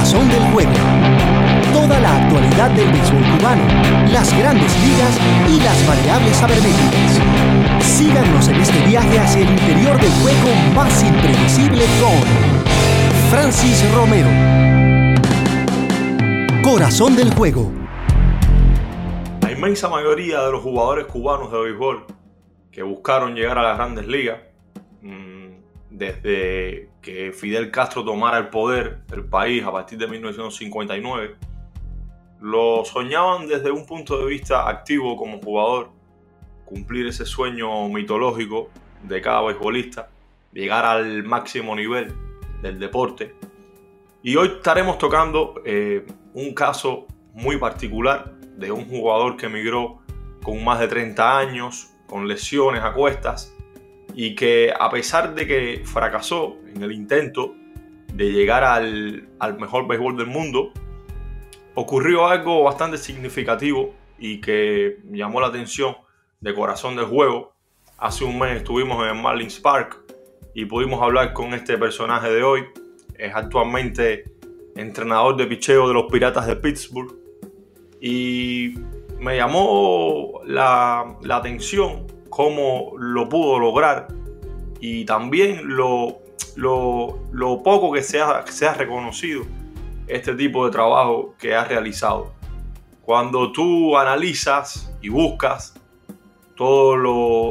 Corazón del Juego. Toda la actualidad del béisbol cubano, las grandes ligas y las variables sabermétricas. Síganos en este viaje hacia el interior del juego más impredecible con Francis Romero. Corazón del Juego. La inmensa mayoría de los jugadores cubanos de béisbol que buscaron llegar a las grandes ligas mm, desde que Fidel Castro tomara el poder del país a partir de 1959, lo soñaban desde un punto de vista activo como jugador, cumplir ese sueño mitológico de cada beisbolista, llegar al máximo nivel del deporte. Y hoy estaremos tocando eh, un caso muy particular de un jugador que emigró con más de 30 años, con lesiones a cuestas, y que a pesar de que fracasó en el intento de llegar al, mejor béisbol del mundo, ocurrió algo bastante significativo y que llamó la atención de corazón del juego. Hace un mes estuvimos en Marlins Park y pudimos hablar con este personaje de hoy. Es actualmente entrenador de picheo de los Piratas de Pittsburgh. Y me llamó la, la atención cómo lo pudo lograr y también lo, lo, poco que se, ha, se reconocido este tipo de trabajo que ha realizado. Cuando tú analizas y buscas todos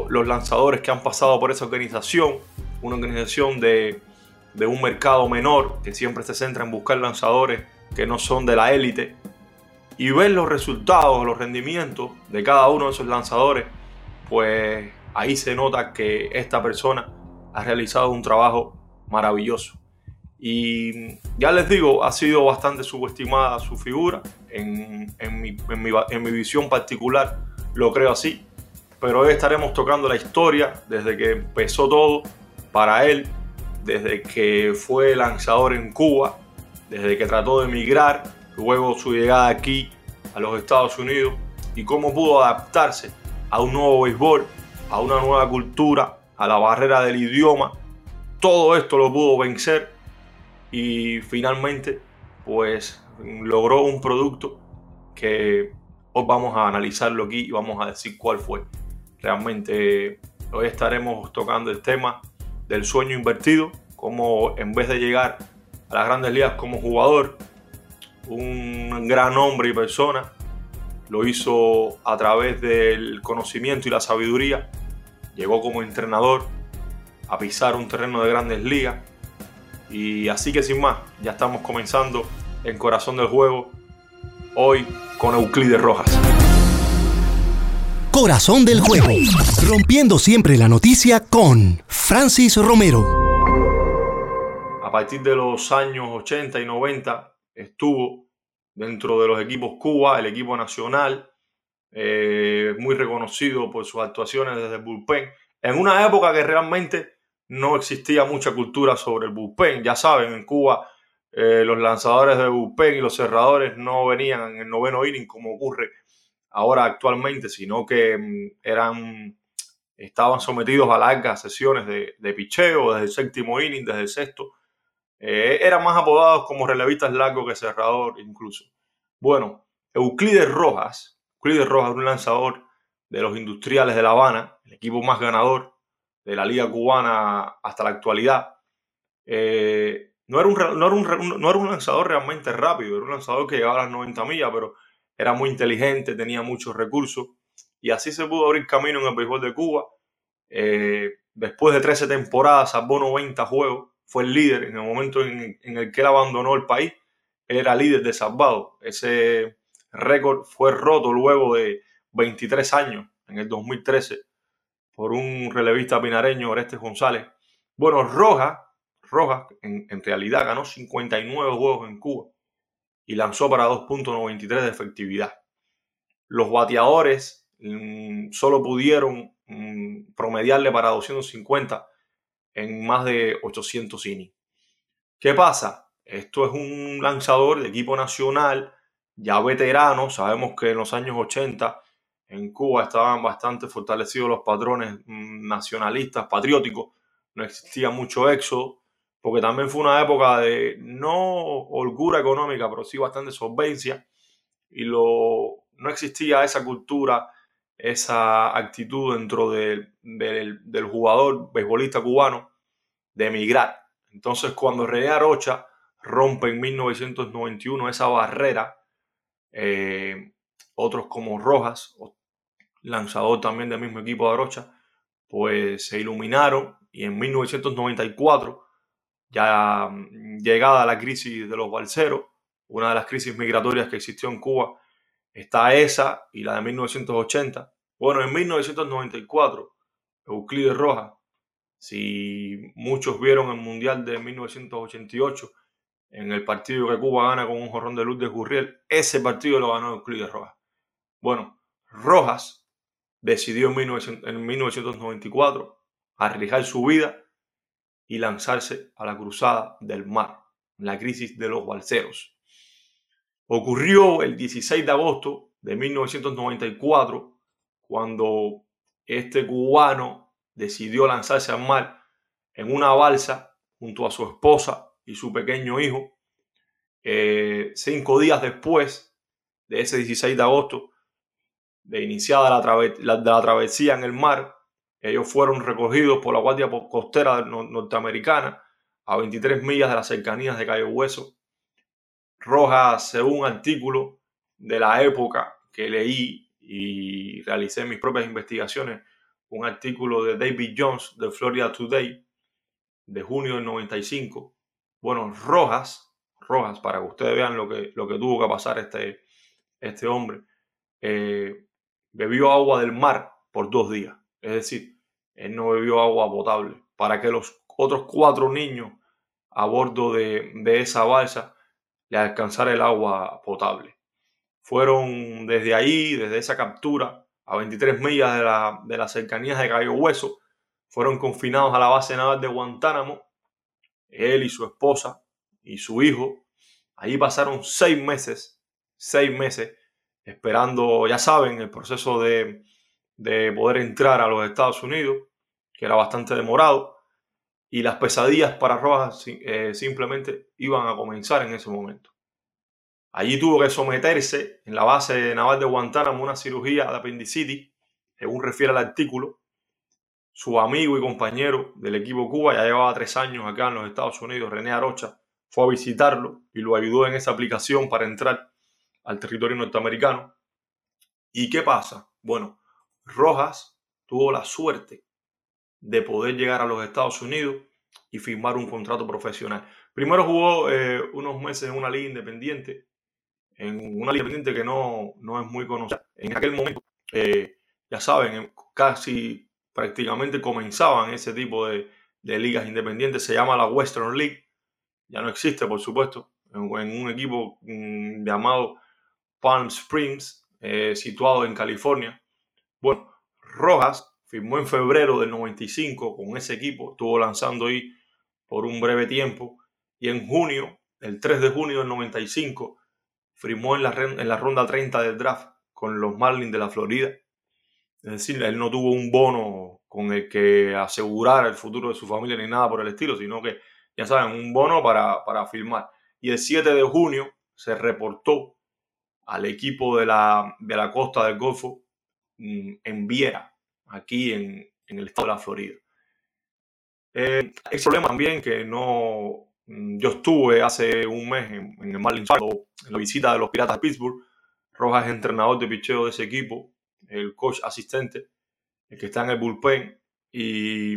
los lanzadores que han pasado por esa organización, una organización de, de un mercado menor que siempre se centra en buscar lanzadores que no son de la élite, y ver los resultados, los rendimientos de cada uno de esos lanzadores, pues ahí se nota que esta persona ha realizado un trabajo maravilloso. Y ya les digo, ha sido bastante subestimada su figura, en, mi, en mi visión particular lo creo así, pero hoy estaremos tocando la historia desde que empezó todo para él, desde que fue lanzador en Cuba, desde que trató de emigrar, luego su llegada aquí a los Estados Unidos y cómo pudo adaptarse a un nuevo béisbol, a una nueva cultura, a la barrera del idioma. Todo esto lo pudo vencer y finalmente pues logró un producto que hoy vamos a analizarlo aquí y vamos a decir cuál fue. Realmente hoy estaremos tocando el tema del sueño invertido, como en vez de llegar a las grandes ligas como jugador, un gran hombre y persona lo hizo a través del conocimiento y la sabiduría. Llegó como entrenador a pisar un terreno de grandes ligas. Y así que sin más, ya estamos comenzando en Corazón del Juego, hoy con Euclides Rojas. Corazón del Juego, rompiendo siempre la noticia con Francis Romero. A partir de los años 80 y 90 estuvo dentro de los equipos Cuba, el equipo nacional, eh, muy reconocido por sus actuaciones desde el bullpen, en una época que realmente no existía mucha cultura sobre el bullpen. Ya saben, en Cuba eh, los lanzadores de bullpen y los cerradores no venían en el noveno inning como ocurre ahora actualmente, sino que mm, eran estaban sometidos a largas sesiones de, de picheo desde el séptimo inning, desde el sexto eh, eran más apodados como relevistas largos que cerrador incluso. Bueno, Euclides Rojas, Euclides Rojas, un lanzador de los industriales de La Habana, el equipo más ganador de la liga cubana hasta la actualidad. Eh, no, era un, no, era un, no, era un, lanzador realmente rápido, era un lanzador que llegaba a las 90 millas, pero era muy inteligente, tenía muchos recursos y así se pudo abrir camino en el béisbol de Cuba. Eh, después de 13 temporadas, salvó 90 juegos fue el líder en el momento en, el que él abandonó el país. era líder de salvado. Ese récord fue roto luego de 23 años, en el 2013, por un relevista pinareño, Orestes González. Bueno, Rojas, Rojas en, realidad ganó 59 juegos en Cuba y lanzó para 2.93 de efectividad. Los bateadores mm, solo pudieron mm, promediarle para 250 en más de 800 innings. ¿Qué pasa? Esto es un lanzador de equipo nacional, ya veterano. Sabemos que en los años 80 en Cuba estaban bastante fortalecidos los patrones mm, nacionalistas, patrióticos. No existía mucho éxodo. porque también fue una época de no holgura económica, pero sí bastante solvencia, y lo, no existía esa cultura, esa actitud dentro del, del jugador beisbolista cubano de emigrar. Entonces, cuando René Arocha rompe en 1991 esa barrera, eh, otros como Rojas, lanzador también del mismo equipo de Arocha, pues se iluminaron y en 1994, ya mm, llegada la crisis de los balseros, una de las crisis migratorias que existió en Cuba, está esa y la de 1980. Bueno, en 1994, Euclides Rojas, si muchos vieron el Mundial de 1988, en el partido que Cuba gana con un jorrón de luz de Gurriel, ese partido lo ganó Euclides Rojas. Bueno, Rojas decidió en, 1994 arriesgar su vida y lanzarse a la cruzada del mar, la crisis de los balseros. Ocurrió el 16 de agosto de 1994 cuando este cubano decidió lanzarse al mar en una balsa junto a su esposa y su pequeño hijo. Eh, cinco días después de ese 16 de agosto, de iniciada la, travesía en el mar, ellos fueron recogidos por la Guardia Costera norteamericana a 23 millas de las cercanías de Cayo Hueso. Rojas, según artículo de la época que leí y realicé mis propias investigaciones, un artículo de David Jones de Florida Today de junio del 95. Bueno, Rojas, Rojas, para que ustedes vean lo que, lo que tuvo que pasar este, este hombre, eh, bebió agua del mar por dos días. Es decir, él no bebió agua potable. Para que los otros cuatro niños a bordo de, esa balsa le alcanzara el agua potable. Fueron desde ahí, desde esa captura, a 23 millas de, la, de las cercanías de Cayo Hueso, fueron confinados a la base naval de Guantánamo, él y su esposa y su hijo. Allí pasaron seis meses, seis meses esperando, ya saben, el proceso de, poder entrar a los Estados Unidos, que era bastante demorado, y las pesadillas para Rojas eh, simplemente iban a comenzar en ese momento. Allí tuvo que someterse en la base naval de Guantánamo a una cirugía de apendicitis, según refiere el artículo. Su amigo y compañero del equipo Cuba ya llevaba tres años acá en los Estados Unidos, René Arocha, fue a visitarlo y lo ayudó en esa aplicación para entrar al territorio norteamericano. ¿Y qué pasa? Bueno, Rojas tuvo la suerte de poder llegar a los Estados Unidos y firmar un contrato profesional. Primero jugó eh, unos meses en una liga independiente, en una liga independiente que no, no es muy conocida. En aquel momento, eh, ya saben, casi prácticamente comenzaban ese tipo de, de, ligas independientes. Se llama la Western League. Ya no existe, por supuesto, en, un equipo mm, llamado Palm Springs, eh, situado en California. Bueno, Rojas firmó en febrero del 95 con ese equipo, estuvo lanzando ahí por un breve tiempo y en junio, el 3 de junio del 95, firmó en la, en la ronda 30 del draft con los Marlins de la Florida. Es decir, él no tuvo un bono con el que asegurar el futuro de su familia ni nada por el estilo, sino que, ya saben, un bono para, para firmar. Y el 7 de junio se reportó al equipo de la, de la costa del Golfo mm, en Viera, aquí en, el estado de la Florida. Eh, problema también que no. Mm, yo estuve hace un mes en, el Marlins en la visita de los Piratas de Pittsburgh. Rojas es entrenador de picheo de ese equipo, el coach asistente, el que está en el bullpen. Y,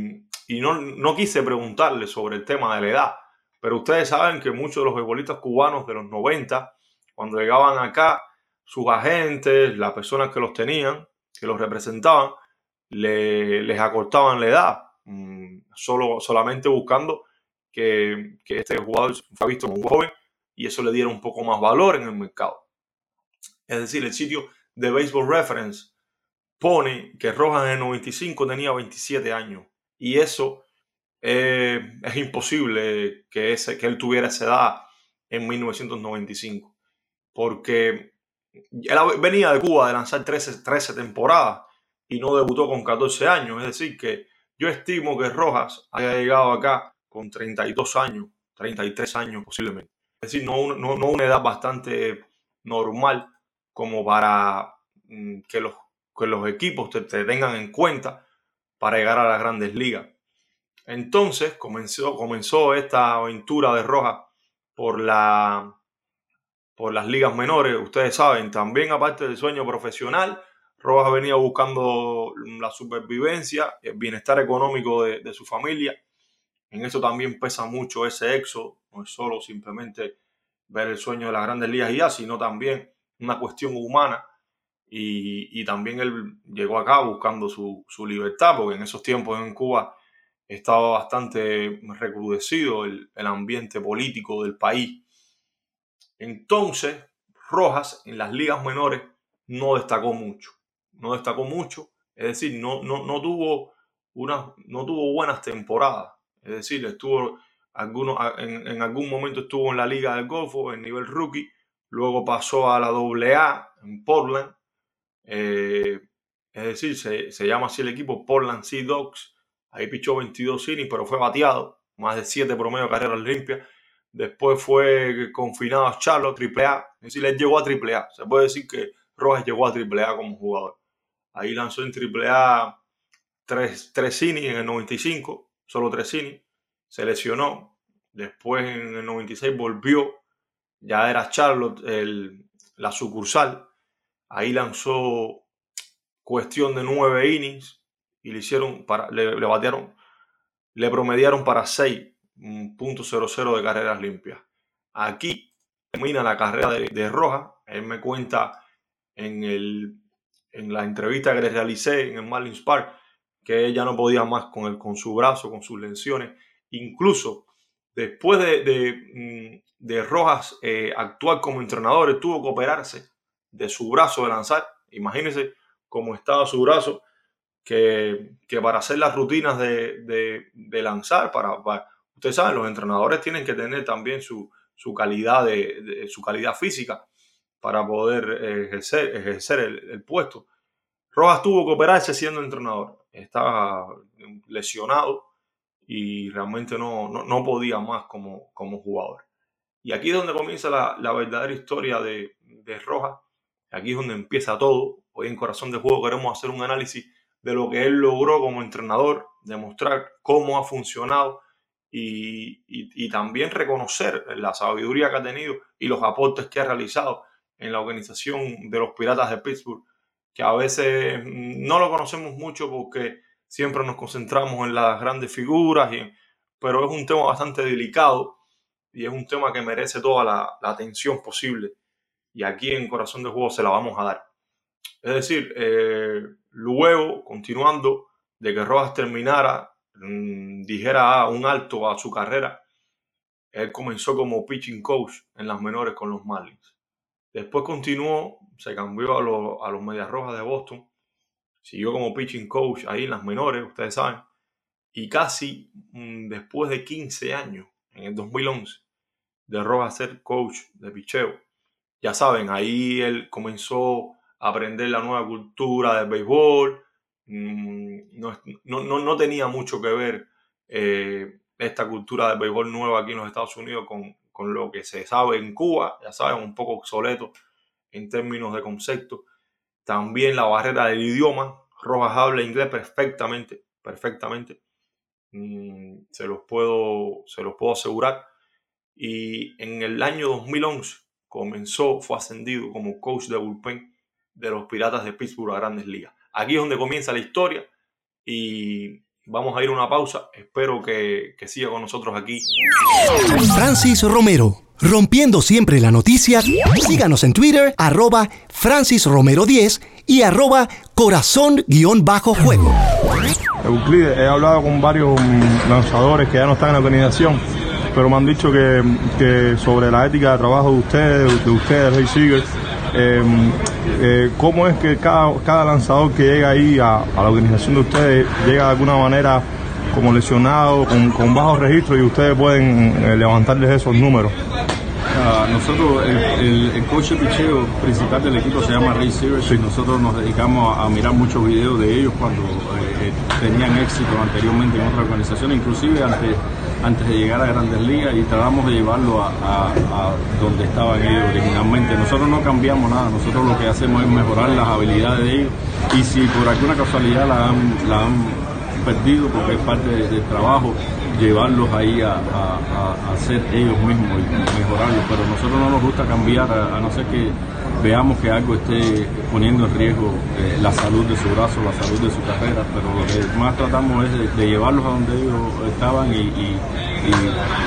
no, no quise preguntarle sobre el tema de la edad, pero ustedes saben que muchos de los futbolistas cubanos de los 90 cuando llegaban acá, sus agentes, las personas que los tenían, que los representaban, les acortaban la edad, mm, solo, solamente buscando que, este jugador fue visto como un joven y eso le diera un poco más valor en el mercado. Es decir, el sitio de Baseball Reference pone que Rojas en el 95 tenía 27 años y eso eh, es imposible que, ese, que él tuviera esa edad en 1995 porque él venía de Cuba de lanzar 13, 13 temporadas y no debutó con 14 años. Es decir, que yo estimo que Rojas haya llegado acá con 32 años, 33 años posiblemente. Es decir, no, una edad bastante normal como para mm, que los, que los equipos te, tengan en cuenta para llegar a las grandes ligas. Entonces comenzó, comenzó esta aventura de Roja por, la, por las ligas menores. Ustedes saben, también aparte del sueño profesional, Rojas venía buscando la supervivencia, el bienestar económico de, su familia. En eso también pesa mucho ese éxodo, no es solo simplemente ver el sueño de las grandes ligas y ya, sino también una cuestión humana. Y, también él llegó acá buscando su, libertad, porque en esos tiempos en Cuba estaba bastante recrudecido el, el ambiente político del país. Entonces, Rojas en las ligas menores no destacó mucho no destacó mucho, es decir, no, no, no, tuvo, no tuvo buenas temporadas, es decir, estuvo algunos, en, algún momento estuvo en la Liga del Golfo en nivel rookie, luego pasó a la AA en Portland, eh, es decir, se, se, llama así el equipo Portland Sea Dogs, ahí pichó 22 innings, pero fue bateado, más de 7 promedio de carreras limpias, después fue confinado a Charlotte, AAA, es decir, él llegó a AAA, se puede decir que Rojas llegó a AAA como jugador. Ahí lanzó en AAA tres, tres innings en el 95, solo tres innings. Se lesionó. Después en el 96 volvió. Ya era Charlotte el, la sucursal. Ahí lanzó cuestión de nueve innings y le hicieron para, le, batearon, le promediaron para 6.00 de carreras limpias. Aquí termina la carrera de, de Roja. Él me cuenta en el en la entrevista que le realicé en el Marlins Park, que ella no podía más con, el, con su brazo, con sus lesiones. Incluso después de, de, mm, Rojas eh, actuar como entrenador, tuvo que operarse de su brazo de lanzar. Imagínense cómo estaba su brazo, que, para hacer las rutinas de, lanzar, para, ustedes saben, los entrenadores tienen que tener también su, calidad, de, su calidad física para poder eh, ejercer el, puesto. Rojas tuvo que operarse siendo entrenador. Estaba lesionado y realmente no, no, podía más como, como jugador. Y aquí es donde comienza la, la verdadera historia de, de Rojas. Aquí es donde empieza todo. Hoy en Corazón de Juego queremos hacer un análisis de lo que él logró como entrenador, demostrar cómo ha funcionado y, y, y, también reconocer la sabiduría que ha tenido y los aportes que ha realizado en la organización de los Piratas de Pittsburgh, que a veces no lo conocemos mucho porque siempre nos concentramos en las grandes figuras, y, pero es un tema bastante delicado y es un tema que merece toda la, atención posible. Y aquí en Corazón de Juego se la vamos a dar. Es decir, eh, luego, continuando de que Rojas terminara, mm, dijera un alto a su carrera, él comenzó como pitching coach en las menores con los Marlins. Después continuó, se cambió a, los Medias Rojas de Boston, siguió como pitching coach ahí en las menores, ustedes saben, y casi mm, después de 15 años, en el 2011, de Rojas ser coach de picheo. Ya saben, ahí él comenzó a aprender la nueva cultura del béisbol, mm, no, tenía mucho que ver eh, esta cultura del béisbol nueva aquí en los Estados Unidos con, con lo que se sabe en Cuba, ya saben, un poco obsoleto en términos de concepto. También la barrera del idioma. Rojas habla inglés perfectamente, perfectamente. Mm, se, los puedo, se los puedo asegurar. Y en el año 2011 comenzó, fue ascendido como coach de bullpen de los Piratas de Pittsburgh a Grandes Ligas. Aquí es donde comienza la historia y Vamos a ir a una pausa. Espero que, siga con nosotros aquí. Francis Romero, rompiendo siempre la noticia. Síganos en Twitter, arroba Francis Romero 10 y arroba corazón-juego. Euclides, he hablado con varios lanzadores que ya no están en la organización, pero me han dicho que, sobre la ética de trabajo de ustedes, de ustedes, Rey Seegers, Em, eh, ¿Cómo es que cada, lanzador que llega ahí a, la organización de ustedes llega de alguna manera como lesionado, con, con bajo registro y ustedes pueden eh, levantarles esos números? Ah, nosotros, el, el, coach de picheo principal del equipo se llama Ray Sears y nosotros nos dedicamos a, mirar muchos videos de ellos cuando eh, tenían éxito anteriormente en otra organización, inclusive ante antes de llegar a Grandes Ligas y tratamos de llevarlo a, donde estaban ellos originalmente. Nosotros no cambiamos nada, nosotros lo que hacemos es mejorar las habilidades de ellos y si por alguna casualidad la han, perdido porque es parte del trabajo, llevarlos ahí a, a, ser ellos mismos y mejorarlos. Pero a nosotros no nos gusta cambiar a, no ser que veamos que algo esté poniendo en riesgo eh, la salud de su brazo, la salud de su carrera. Pero lo que más tratamos es de, llevarlos a donde ellos estaban y,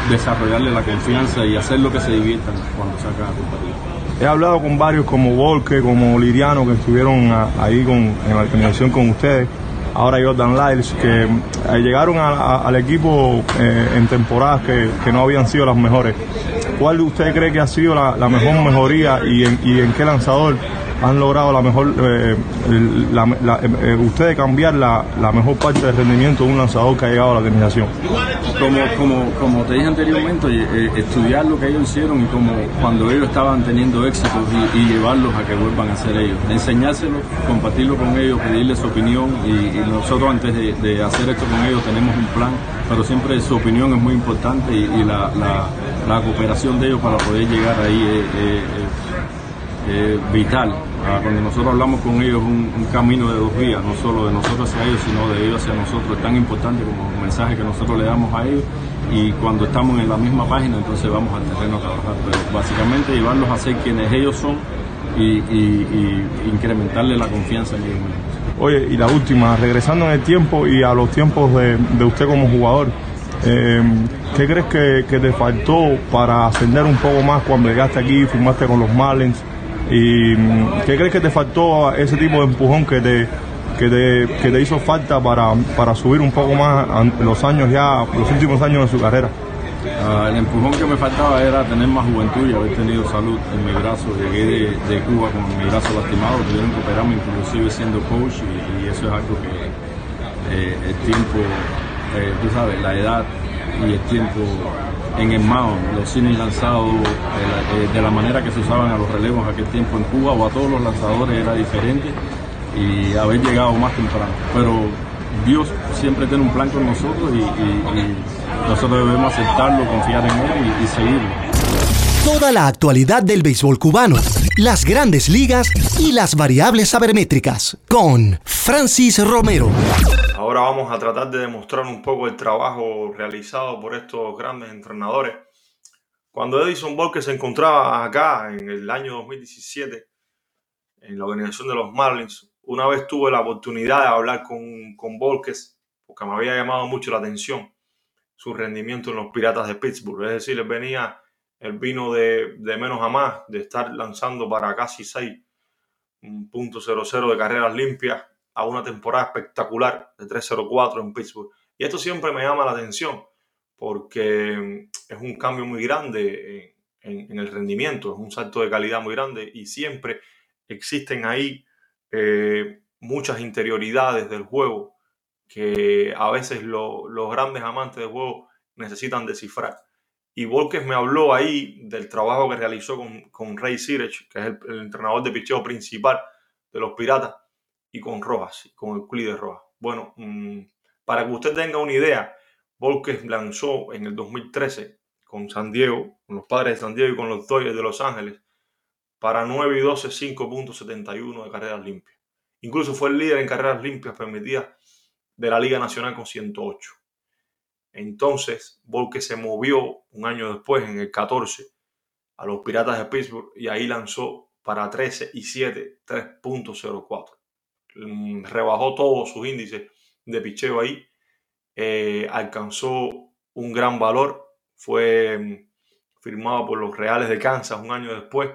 desarrollarles la confianza y hacer lo que se diviertan cuando sacan a competir. He hablado con varios como Volke, como Liriano, que estuvieron ahí con, en la organización con ustedes ahora Jordan Lyles, que eh, llegaron al equipo eh, en temporadas que, no habían sido las mejores. ¿Cuál usted cree que ha sido la, mejor mejoría y en, qué lanzador han logrado la mejor, eh, ustedes cambiar la, mejor parte del rendimiento de un lanzador que ha llegado a la organización? Como, como, como te dije anteriormente, estudiar lo que ellos hicieron y como cuando ellos estaban teniendo éxito y, llevarlos a que vuelvan a ser ellos. Enseñárselo, compartirlo con ellos, pedirles su opinión y, nosotros antes de, hacer esto con ellos tenemos un plan, pero siempre su opinión es muy importante y, la, la, cooperación de ellos para poder llegar ahí es, vital. Ah, cuando nosotros hablamos con ellos un, camino de dos vías, no solo de nosotros hacia ellos, sino de ellos hacia nosotros, es tan importante como un mensaje que nosotros le damos a ellos y cuando estamos en la misma página entonces vamos al terreno a trabajar, pero básicamente llevarlos a ser quienes ellos son y, incrementarle la confianza en ellos mismos. Oye, y la última, regresando en el tiempo y a los tiempos de, usted como jugador, eh, ¿qué crees que, te faltó para ascender un poco más cuando llegaste aquí, firmaste con los Marlins? ¿Y qué crees que te faltó ese tipo de empujón que te, que te, hizo falta para, para subir un poco más los años ya, los últimos años de su carrera? Ah, el empujón que me faltaba era tener más juventud y haber tenido salud en mi brazo. Llegué de, Cuba con mi brazo lastimado, tuvieron que operarme inclusive siendo coach y, eso es algo que eh, el tiempo, eh, tú sabes, la edad y el tiempo en el mound, los cines lanzados eh, de la manera que se usaban a los relevos aquel tiempo en Cuba o a todos los lanzadores era diferente y haber llegado más temprano. Pero Dios siempre tiene un plan con nosotros y, nosotros debemos aceptarlo, confiar en Él y, seguirlo. Toda la actualidad del béisbol cubano, las grandes ligas y las variables sabermétricas con Francis Romero. Ahora vamos a tratar de demostrar un poco el trabajo realizado por estos grandes entrenadores. Cuando Edison Volker se encontraba acá en el año 2017 en la organización de los Marlins, una vez tuve la oportunidad de hablar con, con Volques, porque me había llamado mucho la atención su rendimiento en los Piratas de Pittsburgh. Es decir, les venía el vino de, menos a más, de estar lanzando para casi 6.00 de carreras limpias a una temporada espectacular de 3.04 en Pittsburgh. Y esto siempre me llama la atención porque es un cambio muy grande en, en el rendimiento, es un salto de calidad muy grande y siempre existen ahí eh, muchas interioridades del juego que a veces los grandes amantes del juego necesitan descifrar. Y Volkes me habló ahí del trabajo que realizó con, con Ray Sirech, que es el, entrenador de picheo principal de los Piratas, y con Rojas, con de Rojas. Bueno, mm, para que usted tenga una idea, Volkes lanzó en el 2013 con San Diego, con los padres de San Diego y con los Dodgers de Los Ángeles, para 9 y 12, 5.71 de carreras limpias. Incluso fue el líder en carreras limpias permitidas de la Liga Nacional con 108. Entonces, Volke se movió un año después, en el 14, a los Piratas de Pittsburgh y ahí lanzó para 13 y 7, 3.04. Mm, rebajó todos sus índices de picheo ahí. Eh, alcanzó un gran valor. Fue mm, firmado por los Reales de Kansas un año después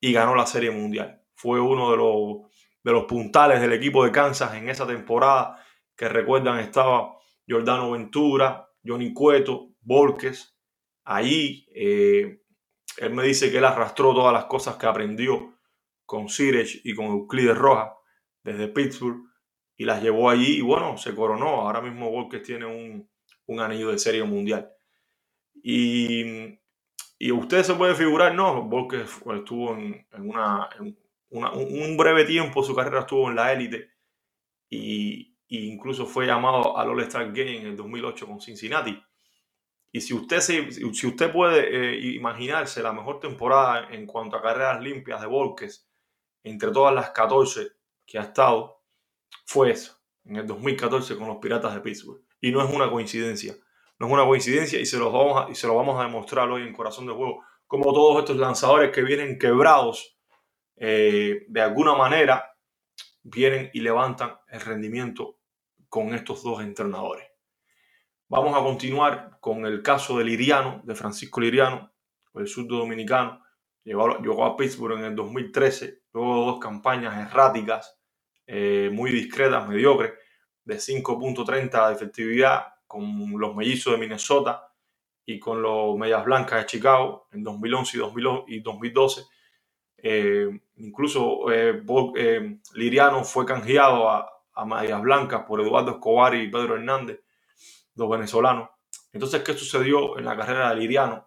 y ganó la Serie Mundial. Fue uno de los, de los puntales del equipo de Kansas en esa temporada que recuerdan estaba Jordano Ventura, Johnny Cueto, Volques. Ahí eh, él me dice que él arrastró todas las cosas que aprendió con Sirech y con Euclides Rojas desde Pittsburgh y las llevó allí y bueno, se coronó. Ahora mismo Volques tiene un, un anillo de serie mundial. Y y usted se puede figurar, no, porque estuvo en, una, un breve tiempo, su carrera estuvo en la élite y, incluso fue llamado al All-Star Game en el 2008 con Cincinnati. Y si usted, si usted puede eh, imaginarse la mejor temporada en cuanto a carreras limpias de Volques entre todas las 14 que ha estado, fue eso, en el 2014 con los Piratas de Pittsburgh. Y no es una coincidencia. No es una coincidencia y se, los vamos a, y se lo vamos a demostrar hoy en Corazón de Juego. Como todos estos lanzadores que vienen quebrados eh, de alguna manera, vienen y levantan el rendimiento con estos dos entrenadores. Vamos a continuar con el caso de Liriano, de Francisco Liriano, el surdo dominicano. Llegó, llegó, a Pittsburgh en el 2013, luego de dos campañas erráticas, eh, muy discretas, mediocres, de 5.30 de efectividad con los mellizos de Minnesota y con los Medias Blancas de Chicago en 2011 y, 2012. Eh, incluso eh, Liriano fue canjeado a, Medias Blancas por Eduardo Escobar y Pedro Hernández los venezolanos. Entonces, ¿qué sucedió en la carrera de Liriano?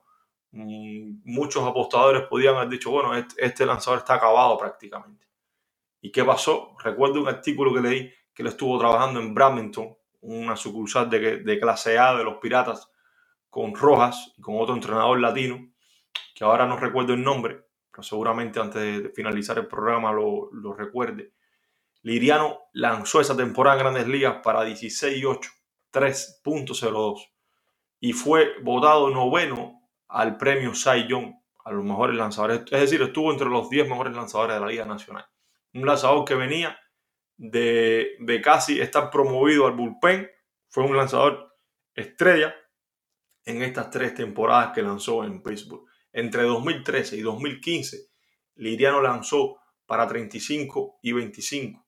Mm, muchos apostadores podían haber dicho, bueno, este, lanzador está acabado prácticamente. ¿Y qué pasó? Recuerdo un artículo que leí que él estuvo trabajando en Brampton, una sucursal de, clase A de los Piratas, con Rojas y con otro entrenador latino, que ahora no recuerdo el nombre, pero seguramente antes de finalizar el programa lo, lo recuerde. Liriano lanzó esa temporada en Grandes Ligas para 16 y 8 3.02 y fue votado noveno al premio Cy Young a los mejores lanzadores. Es decir, estuvo entre los 10 mejores lanzadores de la Liga Nacional. Un lanzador que venía de, de casi estar promovido al bullpen. Fue un lanzador estrella en estas tres temporadas que lanzó en Pittsburgh. Entre 2013 y 2015, Liriano lanzó para 35 y 25,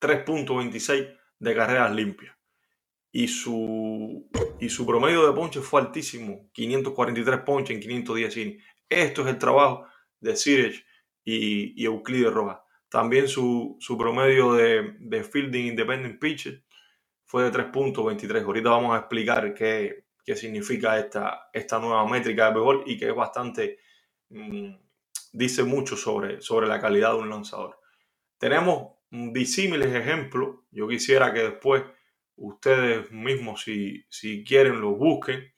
3.26 de carreras limpias y su, y su promedio de ponches fue altísimo, 543 ponches en 510 innings. Esto es el trabajo de Sirech y, y Euclides Rojas. También su, su promedio de, de, fielding independent pitcher fue de 3.23. Ahorita vamos a explicar qué, qué significa esta, esta nueva métrica de béisbol y que es bastante, mm, dice mucho sobre, sobre la calidad de un lanzador. Tenemos disímiles ejemplos. Yo quisiera que después ustedes mismos, si, si quieren, lo busquen,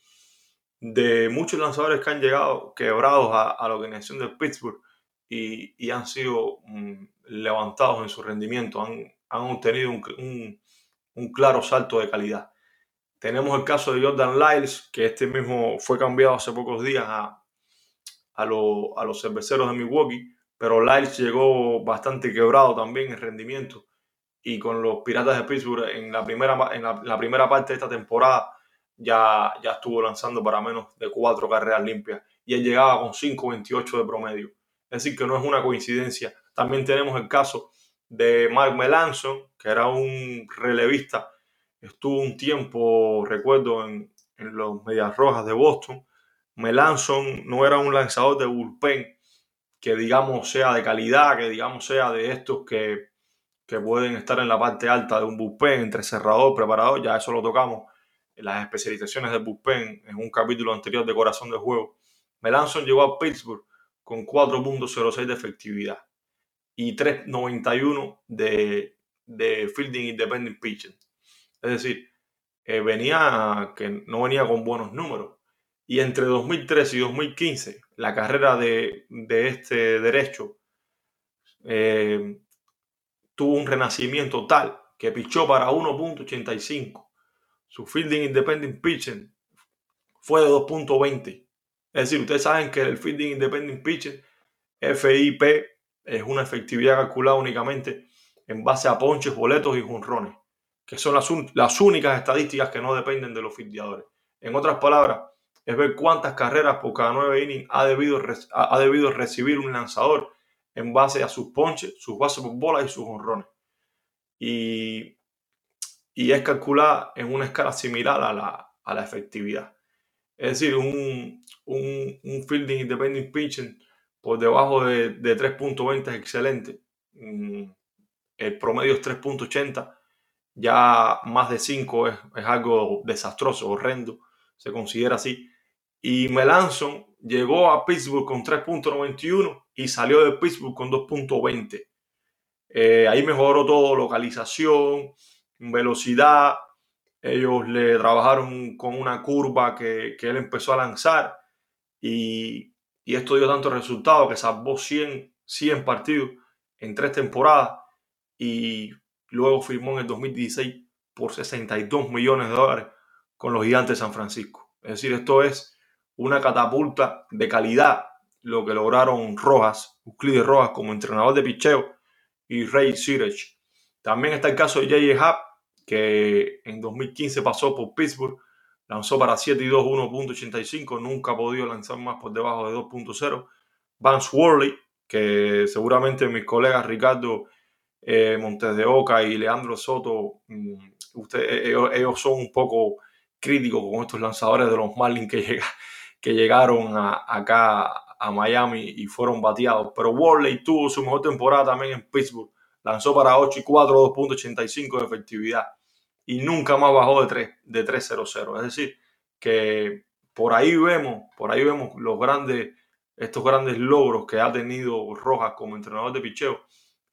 de muchos lanzadores que han llegado quebrados a, la organización de Pittsburgh y, han sido mm, levantados en su rendimiento, han, obtenido un, claro salto de calidad. Tenemos el caso de Jordan Lyles, que este mismo fue cambiado hace pocos días a, a, los cerveceros de Milwaukee, pero Lyles llegó bastante quebrado también en rendimiento y con los Piratas de Pittsburgh en la primera, en la, primera parte de esta temporada ya, ya estuvo lanzando para menos de cuatro carreras limpias y él llegaba con 5.28 de promedio. Es decir, que no es una coincidencia. También tenemos el caso de Mark Melanson, que era un relevista, estuvo un tiempo, recuerdo, en, los Medias Rojas de Boston. Melanson no era un lanzador de bullpen que digamos sea de calidad, que digamos sea de estos que que pueden estar en la parte alta de un bullpen entre cerrador, preparador, ya eso lo tocamos en las especializaciones del bullpen en un capítulo anterior de Corazón de Juego. Melanson llegó a Pittsburgh con 4.06 de efectividad y 3.91 de, de fielding independent pitching. Es decir, eh, venía que no venía con buenos números. Y entre 2013 y 2015, la carrera de, de este derecho eh, tuvo un renacimiento tal que pichó para 1.85. Su fielding independent pitching fue de 2.20. Es decir, ustedes saben que el fielding independent pitching, FIP, es una efectividad calculada únicamente en base a ponches, boletos y jonrones, que son las, únicas estadísticas que no dependen de los fildeadores. En otras palabras, es ver cuántas carreras por cada nueve innings ha debido, ha debido recibir un lanzador en base a sus ponches, sus bases por bola y sus honrones. Y, y, es calculada en una escala similar a la, a la efectividad. Es decir, un, un, un, fielding independent pitching por debajo de, de 3.20 es excelente. Mm, el promedio es 3.80. Ya más de 5 es, es algo desastroso, horrendo. Se considera así. Y Melanson llegó a Pittsburgh con 3.91 y salió de Pittsburgh con 2.20. Eh, ahí mejoró todo, localización, velocidad, Ellos le trabajaron con una curva que, él empezó a lanzar y, esto dio tanto resultado que salvó 100, 100 partidos en tres temporadas y luego firmó en el 2016 por 62 millones de dólares con los gigantes de San Francisco. Es decir, esto es una catapulta de calidad lo que lograron Rojas, Euclides Rojas como entrenador de picheo y Ray Sirech. También está el caso de J.J. Happ, que en 2015 pasó por Pittsburgh, lanzó para 7 y 2 1.85, nunca ha podido lanzar más por debajo de 2.0. Vance Worley, que seguramente mis colegas Ricardo eh, Montes de Oca y Leandro Soto, mm, usted, ellos, son un poco críticos con estos lanzadores de los Marlins que, llega, que llegaron acá a Miami y fueron bateados. Pero Worley tuvo su mejor temporada también en Pittsburgh. Lanzó para 8 y 4, 2.85 de efectividad. Y nunca más bajó de 3, de 3.00. Es decir, que por ahí vemos, por ahí vemos los grandes, estos grandes logros que ha tenido Rojas como entrenador de picheo.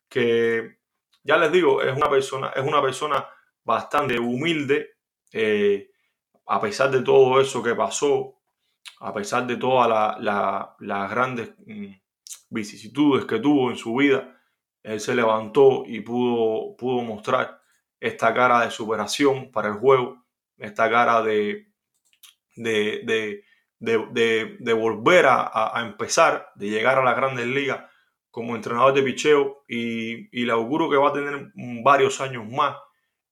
Que ya les digo, es una persona, es una persona bastante humilde. Eh, a pesar de todo eso que pasó, a pesar de todas las grandes mm, vicisitudes que tuvo en su vida, él se levantó y pudo, pudo mostrar esta cara de superación para el juego, esta cara de, de, volver a, empezar, de llegar a las grandes ligas como entrenador de picheo y, y le auguro que va a tener varios años más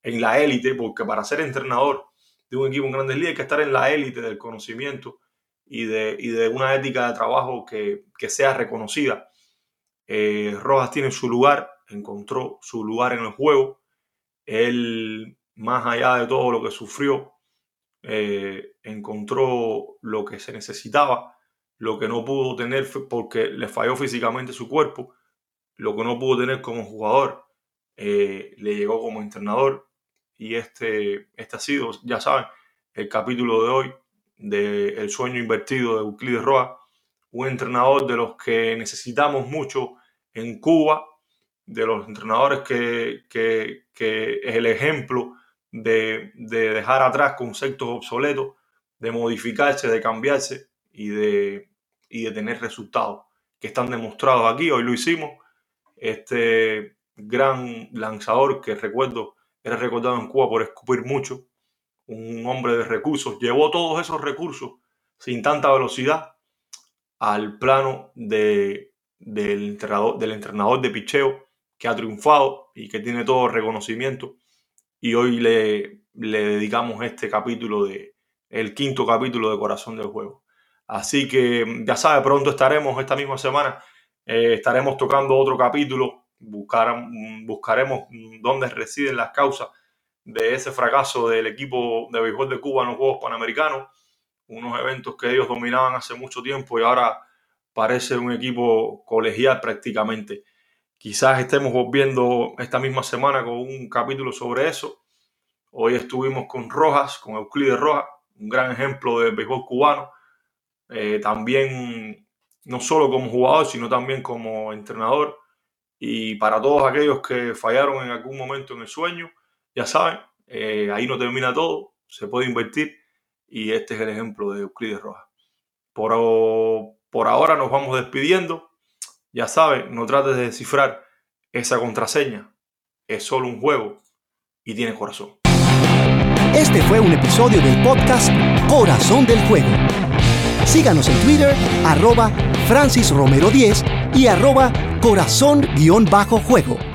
en la élite, porque para ser entrenador de un equipo en grandes ligas hay que estar en la élite del conocimiento y de, de una ética de trabajo que, sea reconocida. Eh, Rojas tiene su lugar, encontró su lugar en el juego. Él, más allá de todo lo que sufrió, eh, encontró lo que se necesitaba, lo que no pudo tener porque le falló físicamente su cuerpo, lo que no pudo tener como jugador, eh, le llegó como entrenador. Y este, este ha sido, ya saben, el capítulo de hoy del sueño invertido de Euclides Roa, un entrenador de los que necesitamos mucho en Cuba, de los entrenadores que, es el ejemplo de, dejar atrás conceptos obsoletos, de modificarse, de cambiarse y de, y de tener resultados que están demostrados aquí. Hoy lo hicimos. Este gran lanzador que recuerdo era recordado en Cuba por escupir mucho, un hombre de recursos, llevó todos esos recursos sin tanta velocidad al plano de, del, entrenador, del entrenador de picheo que ha triunfado y que tiene todo reconocimiento. Y hoy le, le dedicamos este capítulo de el quinto capítulo de Corazón del Juego. Así que ya sabe, pronto estaremos esta misma semana, eh, estaremos tocando otro capítulo, buscar, buscaremos dónde residen las causas de ese fracaso del equipo de béisbol de Cuba en los Juegos Panamericanos, unos eventos que ellos dominaban hace mucho tiempo y ahora parece un equipo colegial prácticamente. Quizás estemos volviendo esta misma semana con un capítulo sobre eso. Hoy estuvimos con Rojas, con Euclides Rojas, un gran ejemplo de béisbol cubano. Eh, también, no solo como jugador, sino también como entrenador. Y para todos aquellos que fallaron en algún momento en el sueño, ya saben, eh, ahí no termina todo, se puede invertir y este es el ejemplo de Euclides Rojas. Por, por ahora nos vamos despidiendo. Ya saben, no trates de descifrar esa contraseña. Es solo un juego y tiene corazón. Este fue un episodio del podcast Corazón del Juego. Síganos en Twitter, arroba Francis Romero 10 y arroba corazón-juego.